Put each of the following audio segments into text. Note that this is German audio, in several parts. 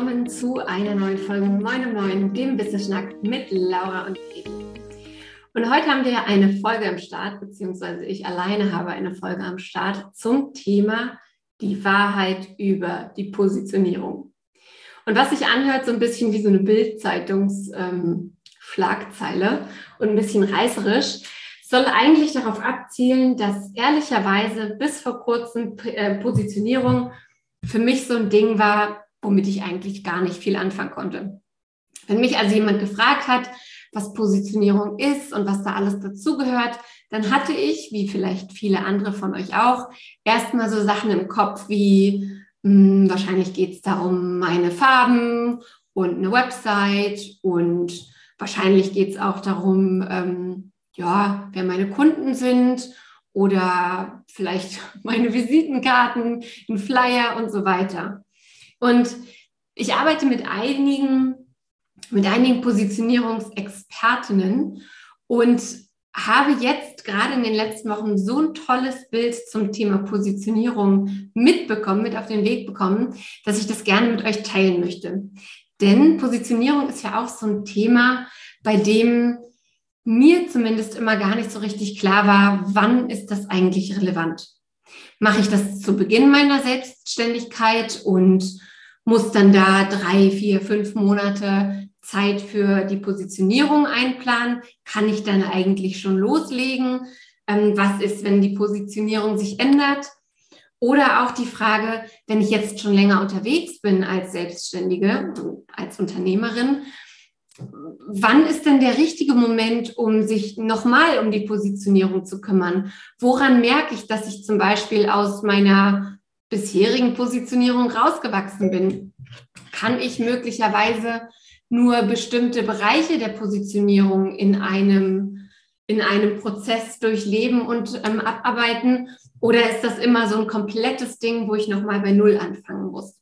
willkommen zu einer neuen Folge Moin Moin, dem Business Schnack mit Laura und Edi. Und heute haben wir eine Folge am Start, beziehungsweise ich alleine habe eine Folge am Start zum Thema die Wahrheit über die Positionierung. Und was sich anhört, so ein bisschen wie so eine Bildzeitungs-Schlagzeile ähm, und ein bisschen reißerisch, soll eigentlich darauf abzielen, dass ehrlicherweise bis vor kurzem äh, Positionierung für mich so ein Ding war, womit ich eigentlich gar nicht viel anfangen konnte. Wenn mich also jemand gefragt hat, was Positionierung ist und was da alles dazugehört, dann hatte ich, wie vielleicht viele andere von euch auch, erstmal so Sachen im Kopf wie, mh, hm, wahrscheinlich geht es darum, meine Farben und eine Website und wahrscheinlich geht es auch darum, ähm, ja, wer meine Kunden sind oder vielleicht meine Visitenkarten, ein Flyer und so weiter. Und ich arbeite mit einigen, mit einigen Positionierungsexpertinnen und habe jetzt gerade in den letzten Wochen so ein tolles Bild zum Thema Positionierung mitbekommen, mit auf den Weg bekommen, dass ich das gerne mit euch teilen möchte. Denn Positionierung ist ja auch so ein Thema, bei dem mir zumindest immer gar nicht so richtig klar war, wann ist das eigentlich relevant? Mache ich das zu Beginn meiner Selbstständigkeit und muss dann da drei, vier, fünf Monate Zeit für die Positionierung einplanen? Kann ich dann eigentlich schon loslegen? Ähm, was ist, wenn die Positionierung sich ändert? Oder auch die Frage, wenn ich jetzt schon länger unterwegs bin als Selbstständige, als Unternehmerin, wann ist denn der richtige Moment, um sich nochmal um die Positionierung zu kümmern? Woran merke ich, dass ich zum Beispiel aus meiner bisherigen Positionierung rausgewachsen bin? Kann ich möglicherweise nur bestimmte Bereiche der Positionierung in einem, in einem Prozess durchleben und ähm, abarbeiten? Oder ist das immer so ein komplettes Ding, wo ich nochmal bei Null anfangen muss?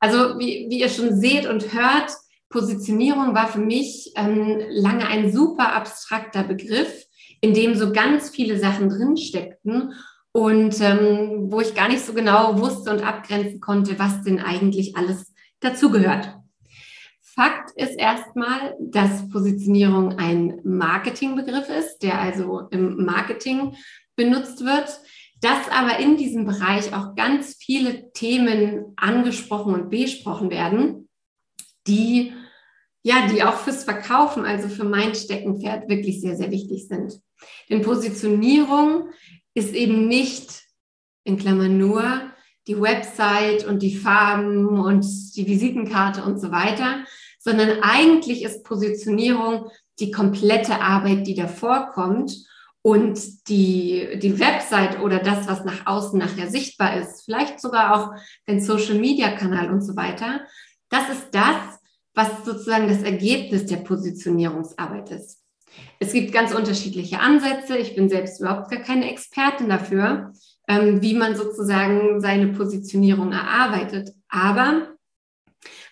Also wie, wie ihr schon seht und hört, Positionierung war für mich ähm, lange ein super abstrakter Begriff, in dem so ganz viele Sachen drin steckten und ähm, wo ich gar nicht so genau wusste und abgrenzen konnte, was denn eigentlich alles dazugehört. Fakt ist erstmal, dass Positionierung ein Marketingbegriff ist, der also im Marketing benutzt wird, dass aber in diesem Bereich auch ganz viele Themen angesprochen und besprochen werden, die ja, die auch fürs Verkaufen, also für mein Steckenpferd wirklich sehr, sehr wichtig sind. Denn Positionierung ist eben nicht in Klammern nur die Website und die Farben und die Visitenkarte und so weiter, sondern eigentlich ist Positionierung die komplette Arbeit, die davor kommt und die, die Website oder das, was nach außen nachher sichtbar ist, vielleicht sogar auch den Social-Media-Kanal und so weiter, das ist das, was sozusagen das Ergebnis der Positionierungsarbeit ist. Es gibt ganz unterschiedliche Ansätze. Ich bin selbst überhaupt gar keine Expertin dafür, ähm, wie man sozusagen seine Positionierung erarbeitet. Aber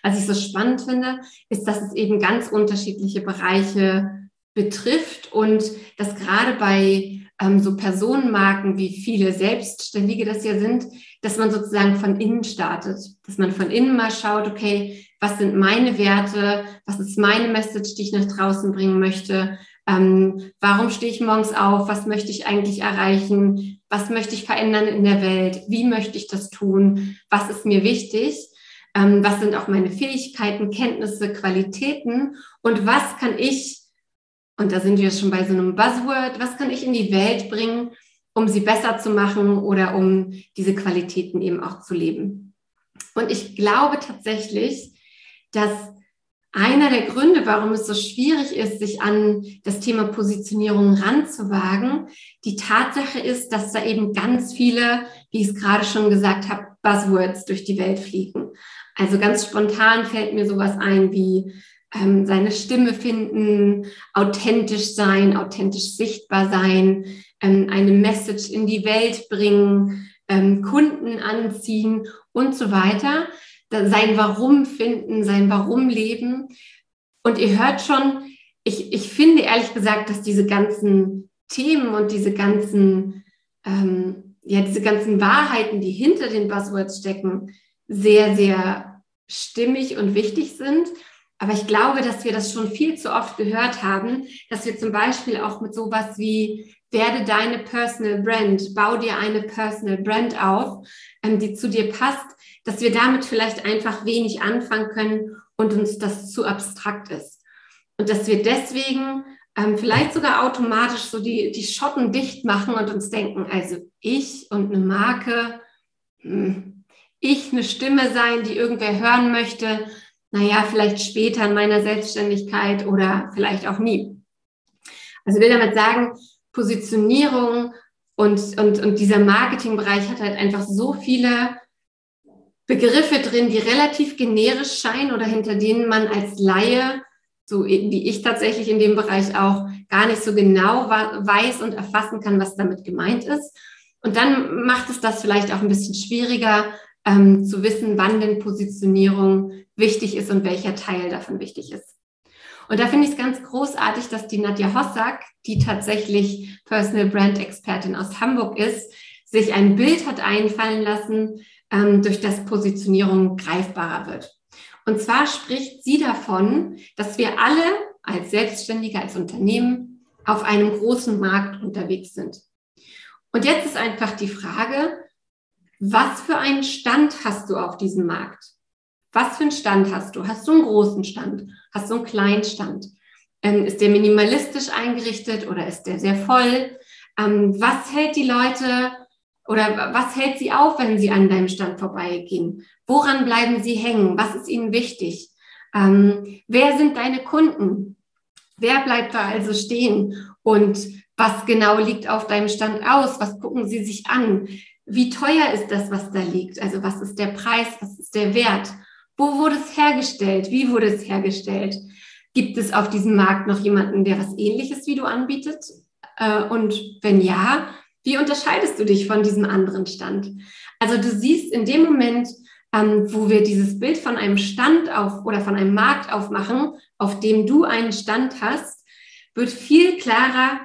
was ich so spannend finde, ist, dass es eben ganz unterschiedliche Bereiche betrifft und dass gerade bei ähm, so Personenmarken, wie viele Selbstständige das ja sind, dass man sozusagen von innen startet, dass man von innen mal schaut, okay, was sind meine Werte, was ist meine Message, die ich nach draußen bringen möchte, ähm, warum stehe ich morgens auf, was möchte ich eigentlich erreichen, was möchte ich verändern in der Welt, wie möchte ich das tun, was ist mir wichtig, ähm, was sind auch meine Fähigkeiten, Kenntnisse, Qualitäten? Und was kann ich, und da sind wir schon bei so einem Buzzword, was kann ich in die Welt bringen, um sie besser zu machen oder um diese Qualitäten eben auch zu leben. Und ich glaube tatsächlich, dass einer der Gründe, warum es so schwierig ist, sich an das Thema Positionierung ranzuwagen, die Tatsache ist, dass da eben ganz viele, wie ich es gerade schon gesagt habe, Buzzwords durch die Welt fliegen. Also ganz spontan fällt mir sowas ein wie ähm, seine Stimme finden, authentisch sein, authentisch sichtbar sein, ähm, eine Message in die Welt bringen, ähm, Kunden anziehen und so weiter sein Warum finden, sein Warum leben. Und ihr hört schon, ich, ich finde ehrlich gesagt, dass diese ganzen Themen und diese ganzen, ähm, ja, diese ganzen Wahrheiten, die hinter den Buzzwords stecken, sehr, sehr stimmig und wichtig sind. Aber ich glaube, dass wir das schon viel zu oft gehört haben, dass wir zum Beispiel auch mit sowas wie werde deine Personal Brand, bau dir eine Personal Brand auf, ähm, die zu dir passt, dass wir damit vielleicht einfach wenig anfangen können und uns das zu abstrakt ist. Und dass wir deswegen ähm, vielleicht sogar automatisch so die, die Schotten dicht machen und uns denken, also ich und eine Marke, hm, ich eine Stimme sein, die irgendwer hören möchte, naja, vielleicht später in meiner Selbstständigkeit oder vielleicht auch nie. Also will damit sagen, Positionierung und, und, und dieser Marketingbereich hat halt einfach so viele Begriffe drin, die relativ generisch scheinen oder hinter denen man als Laie, so wie ich tatsächlich in dem Bereich auch, gar nicht so genau weiß und erfassen kann, was damit gemeint ist. Und dann macht es das vielleicht auch ein bisschen schwieriger ähm, zu wissen, wann denn Positionierung wichtig ist und welcher Teil davon wichtig ist. Und da finde ich es ganz großartig, dass die Nadja Hossack, die tatsächlich Personal Brand Expertin aus Hamburg ist, sich ein Bild hat einfallen lassen, ähm, durch das Positionierung greifbarer wird. Und zwar spricht sie davon, dass wir alle als Selbstständige, als Unternehmen auf einem großen Markt unterwegs sind. Und jetzt ist einfach die Frage, was für einen Stand hast du auf diesem Markt? Was für einen Stand hast du? Hast du einen großen Stand? Hast du einen kleinen Stand? Ähm, ist der minimalistisch eingerichtet oder ist der sehr voll? Ähm, was hält die Leute oder was hält Sie auf, wenn Sie an deinem Stand vorbeigehen? Woran bleiben Sie hängen? Was ist Ihnen wichtig? Ähm, wer sind deine Kunden? Wer bleibt da also stehen? Und was genau liegt auf deinem Stand aus? Was gucken Sie sich an? Wie teuer ist das, was da liegt? Also was ist der Preis? Was ist der Wert? Wo wurde es hergestellt? Wie wurde es hergestellt? Gibt es auf diesem Markt noch jemanden, der was Ähnliches wie du anbietet? Äh, und wenn ja, wie unterscheidest du dich von diesem anderen Stand? Also du siehst in dem Moment, ähm, wo wir dieses Bild von einem Stand auf oder von einem Markt aufmachen, auf dem du einen Stand hast, wird viel klarer,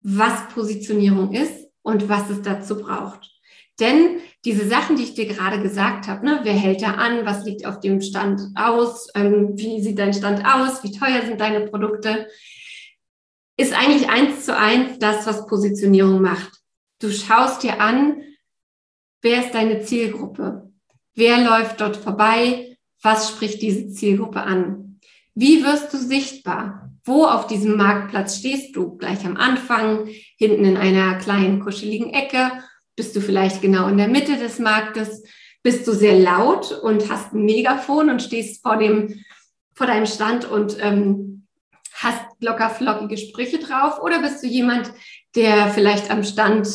was Positionierung ist und was es dazu braucht. Denn diese Sachen, die ich dir gerade gesagt habe, ne, wer hält da an, was liegt auf dem Stand aus, ähm, wie sieht dein Stand aus, wie teuer sind deine Produkte, ist eigentlich eins zu eins das, was Positionierung macht. Du schaust dir an, wer ist deine Zielgruppe? Wer läuft dort vorbei? Was spricht diese Zielgruppe an? Wie wirst du sichtbar? Wo auf diesem Marktplatz stehst du? Gleich am Anfang, hinten in einer kleinen kuscheligen Ecke? Bist du vielleicht genau in der Mitte des Marktes? Bist du sehr laut und hast ein Megafon und stehst vor dem, vor deinem Stand und ähm, hast locker flockige Sprüche drauf? Oder bist du jemand, der vielleicht am Stand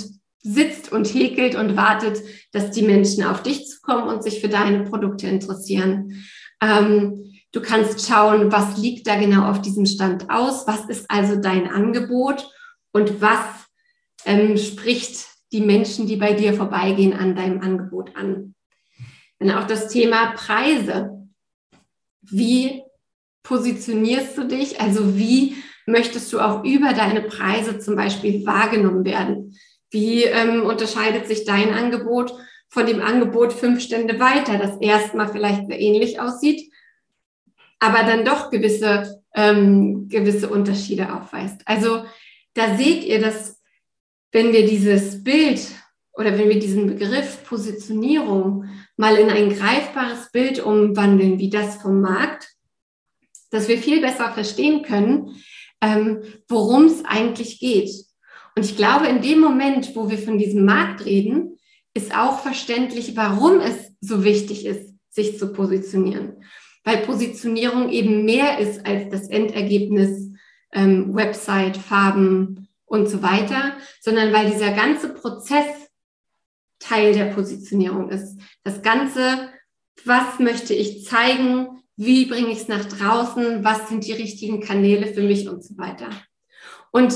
sitzt und häkelt und wartet, dass die Menschen auf dich zukommen und sich für deine Produkte interessieren. Ähm, du kannst schauen, was liegt da genau auf diesem Stand aus, was ist also dein Angebot und was ähm, spricht die Menschen, die bei dir vorbeigehen, an deinem Angebot an. Dann auch das Thema Preise. Wie positionierst du dich? Also wie möchtest du auch über deine Preise zum Beispiel wahrgenommen werden? Wie ähm, unterscheidet sich dein Angebot von dem Angebot fünf Stände weiter, das erstmal vielleicht sehr ähnlich aussieht, aber dann doch gewisse, ähm, gewisse Unterschiede aufweist? Also da seht ihr, dass wenn wir dieses Bild oder wenn wir diesen Begriff Positionierung mal in ein greifbares Bild umwandeln, wie das vom Markt, dass wir viel besser verstehen können, ähm, worum es eigentlich geht. Und ich glaube, in dem Moment, wo wir von diesem Markt reden, ist auch verständlich, warum es so wichtig ist, sich zu positionieren. Weil Positionierung eben mehr ist als das Endergebnis ähm, Website, Farben und so weiter, sondern weil dieser ganze Prozess Teil der Positionierung ist. Das Ganze, was möchte ich zeigen, wie bringe ich es nach draußen, was sind die richtigen Kanäle für mich und so weiter. Und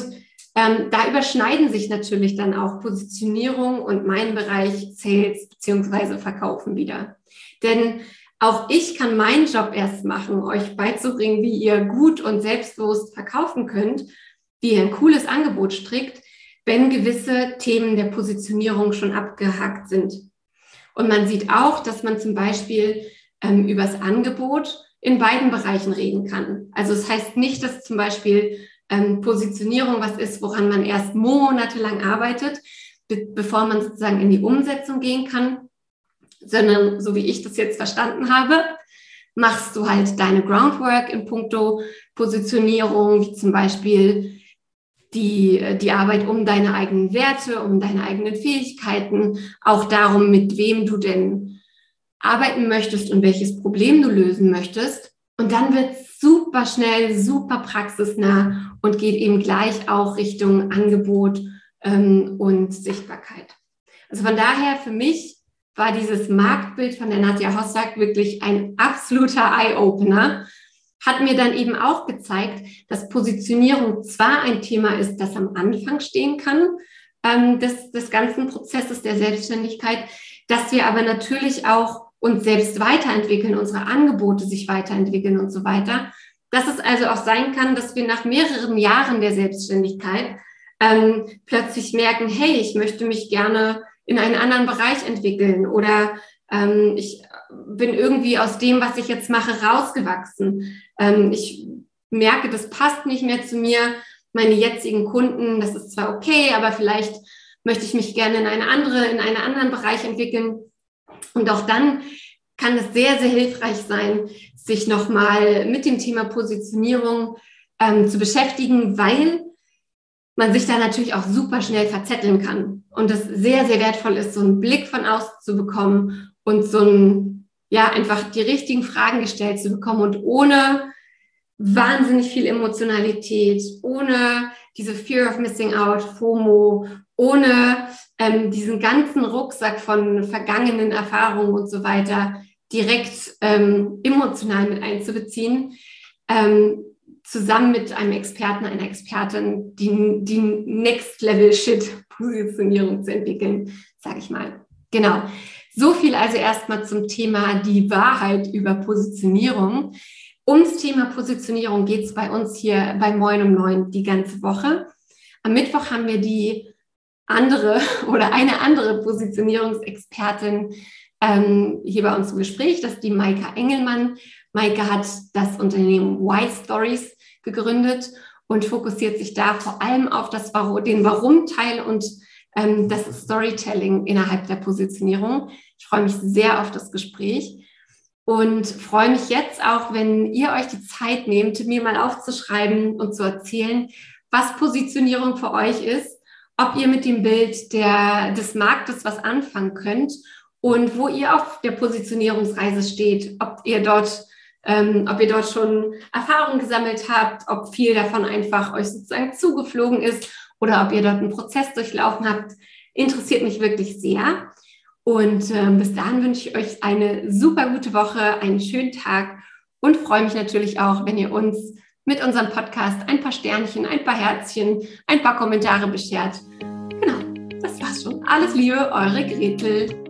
ähm, da überschneiden sich natürlich dann auch Positionierung und mein Bereich Sales beziehungsweise Verkaufen wieder. Denn auch ich kann meinen Job erst machen, euch beizubringen, wie ihr gut und selbstbewusst verkaufen könnt, ihr ein cooles Angebot strickt, wenn gewisse Themen der Positionierung schon abgehakt sind. Und man sieht auch, dass man zum Beispiel ähm, übers Angebot in beiden Bereichen reden kann. Also es das heißt nicht, dass zum Beispiel ähm, Positionierung was ist, woran man erst monatelang arbeitet, be bevor man sozusagen in die Umsetzung gehen kann, sondern so wie ich das jetzt verstanden habe, machst du halt deine Groundwork in puncto Positionierung, wie zum Beispiel die, die Arbeit um deine eigenen Werte, um deine eigenen Fähigkeiten, auch darum, mit wem du denn arbeiten möchtest und welches Problem du lösen möchtest. Und dann wird es super schnell, super praxisnah und geht eben gleich auch Richtung Angebot ähm, und Sichtbarkeit. Also von daher für mich war dieses Marktbild von der Nadja Hossack wirklich ein absoluter Eye-Opener. Hat mir dann eben auch gezeigt, dass Positionierung zwar ein Thema ist, das am Anfang stehen kann ähm, des, des ganzen Prozesses der Selbstständigkeit, dass wir aber natürlich auch uns selbst weiterentwickeln, unsere Angebote sich weiterentwickeln und so weiter. Dass es also auch sein kann, dass wir nach mehreren Jahren der Selbstständigkeit ähm, plötzlich merken, hey, ich möchte mich gerne in einen anderen Bereich entwickeln oder ähm, ich bin irgendwie aus dem, was ich jetzt mache, rausgewachsen. Ähm, ich merke, das passt nicht mehr zu mir. Meine jetzigen Kunden, das ist zwar okay, aber vielleicht möchte ich mich gerne in eine andere, in einen anderen Bereich entwickeln. Und auch dann kann es sehr, sehr hilfreich sein, sich nochmal mit dem Thema Positionierung ähm, zu beschäftigen, weil man sich da natürlich auch super schnell verzetteln kann und es sehr, sehr wertvoll ist, so einen Blick von außen zu bekommen und so ein, ja, einfach die richtigen Fragen gestellt zu bekommen und ohne wahnsinnig viel Emotionalität, ohne diese Fear of Missing Out, FOMO, ohne ähm, diesen ganzen Rucksack von vergangenen Erfahrungen und so weiter direkt ähm, emotional mit einzubeziehen. Ähm, zusammen mit einem Experten, einer Expertin die, die Next-Level-Shit-Positionierung zu entwickeln, sage ich mal. Genau. So viel also erstmal zum Thema die Wahrheit über Positionierung. Ums Thema Positionierung geht es bei uns hier bei Moin um Neun die ganze Woche. Am Mittwoch haben wir die andere oder eine andere Positionierungsexpertin ähm, hier bei uns im Gespräch. Das ist die Maika Engelmann. Maike hat das Unternehmen Y Stories gegründet und fokussiert sich da vor allem auf das den Warum-Teil und ähm, das Storytelling innerhalb der Positionierung. Ich freue mich sehr auf das Gespräch und freue mich jetzt auch, wenn ihr euch die Zeit nehmt, mir mal aufzuschreiben und zu erzählen, was Positionierung für euch ist, ob ihr mit dem Bild der, des Marktes was anfangen könnt und wo ihr auf der Positionierungsreise steht, ob ihr dort ähm, ob ihr dort schon Erfahrungen gesammelt habt, ob viel davon einfach euch sozusagen zugeflogen ist oder ob ihr dort einen Prozess durchlaufen habt, interessiert mich wirklich sehr. Und äh, bis dahin wünsche ich euch eine super gute Woche, einen schönen Tag und freue mich natürlich auch, wenn ihr uns mit unserem Podcast ein paar Sternchen, ein paar Herzchen, ein paar Kommentare beschert. Genau, das war's schon. Alles Liebe, eure Gretel.